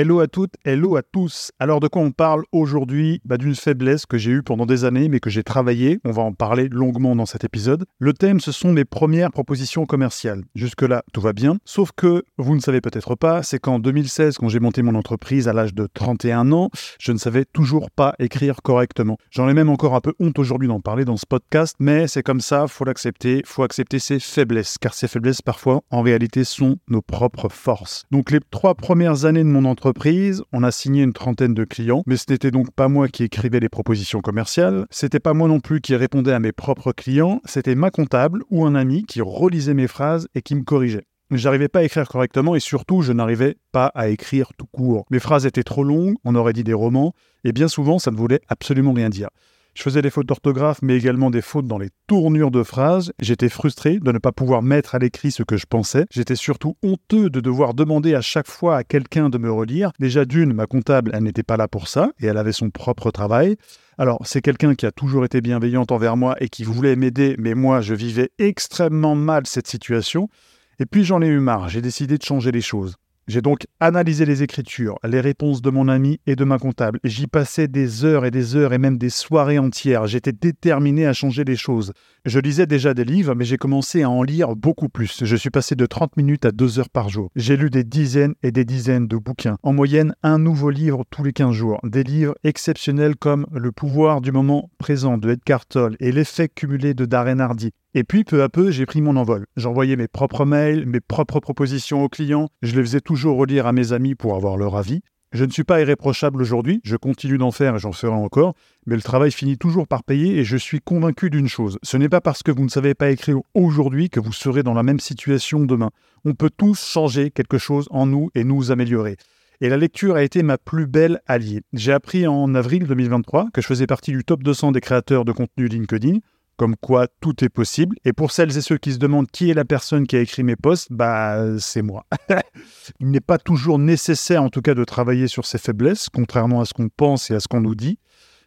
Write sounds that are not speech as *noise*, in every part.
Hello à toutes, hello à tous. Alors de quoi on parle aujourd'hui? Bah, D'une faiblesse que j'ai eue pendant des années mais que j'ai travaillé. On va en parler longuement dans cet épisode. Le thème, ce sont mes premières propositions commerciales. Jusque-là, tout va bien. Sauf que, vous ne savez peut-être pas, c'est qu'en 2016, quand j'ai monté mon entreprise à l'âge de 31 ans, je ne savais toujours pas écrire correctement. J'en ai même encore un peu honte aujourd'hui d'en parler dans ce podcast, mais c'est comme ça, faut l'accepter, faut accepter ses faiblesses, car ces faiblesses parfois, en réalité, sont nos propres forces. Donc les trois premières années de mon entreprise, on a signé une trentaine de clients, mais ce n'était donc pas moi qui écrivais les propositions commerciales, c'était pas moi non plus qui répondais à mes propres clients, c'était ma comptable ou un ami qui relisait mes phrases et qui me corrigeait. J'arrivais pas à écrire correctement et surtout je n'arrivais pas à écrire tout court. Mes phrases étaient trop longues, on aurait dit des romans, et bien souvent ça ne voulait absolument rien dire. Je faisais des fautes d'orthographe, mais également des fautes dans les tournures de phrases. J'étais frustré de ne pas pouvoir mettre à l'écrit ce que je pensais. J'étais surtout honteux de devoir demander à chaque fois à quelqu'un de me relire. Déjà d'une, ma comptable, elle n'était pas là pour ça, et elle avait son propre travail. Alors, c'est quelqu'un qui a toujours été bienveillante envers moi et qui voulait m'aider, mais moi, je vivais extrêmement mal cette situation. Et puis j'en ai eu marre, j'ai décidé de changer les choses. J'ai donc analysé les écritures, les réponses de mon ami et de ma comptable. J'y passais des heures et des heures et même des soirées entières. J'étais déterminé à changer les choses. Je lisais déjà des livres, mais j'ai commencé à en lire beaucoup plus. Je suis passé de 30 minutes à 2 heures par jour. J'ai lu des dizaines et des dizaines de bouquins. En moyenne, un nouveau livre tous les 15 jours. Des livres exceptionnels comme Le pouvoir du moment présent de Edgar Tolle et L'effet cumulé de Darren Hardy. Et puis, peu à peu, j'ai pris mon envol. J'envoyais mes propres mails, mes propres propositions aux clients. Je les faisais toujours relire à mes amis pour avoir leur avis. Je ne suis pas irréprochable aujourd'hui, je continue d'en faire et j'en ferai encore, mais le travail finit toujours par payer et je suis convaincu d'une chose. Ce n'est pas parce que vous ne savez pas écrire aujourd'hui que vous serez dans la même situation demain. On peut tous changer quelque chose en nous et nous améliorer. Et la lecture a été ma plus belle alliée. J'ai appris en avril 2023 que je faisais partie du top 200 des créateurs de contenu LinkedIn comme quoi tout est possible. Et pour celles et ceux qui se demandent qui est la personne qui a écrit mes posts, bah c'est moi. *laughs* Il n'est pas toujours nécessaire en tout cas de travailler sur ses faiblesses, contrairement à ce qu'on pense et à ce qu'on nous dit.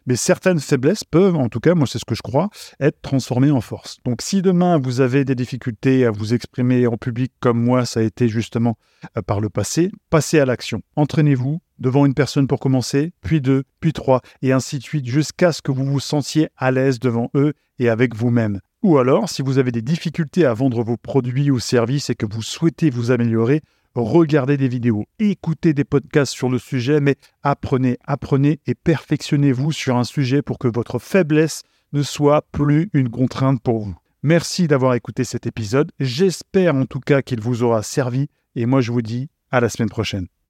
Mais certaines faiblesses peuvent, en tout cas, moi c'est ce que je crois, être transformées en force. Donc si demain vous avez des difficultés à vous exprimer en public comme moi, ça a été justement euh, par le passé, passez à l'action. Entraînez-vous, devant une personne pour commencer, puis deux, puis trois, et ainsi de suite, jusqu'à ce que vous vous sentiez à l'aise devant eux et avec vous-même. Ou alors, si vous avez des difficultés à vendre vos produits ou services et que vous souhaitez vous améliorer, regardez des vidéos, écoutez des podcasts sur le sujet, mais apprenez, apprenez et perfectionnez-vous sur un sujet pour que votre faiblesse ne soit plus une contrainte pour vous. Merci d'avoir écouté cet épisode, j'espère en tout cas qu'il vous aura servi, et moi je vous dis à la semaine prochaine.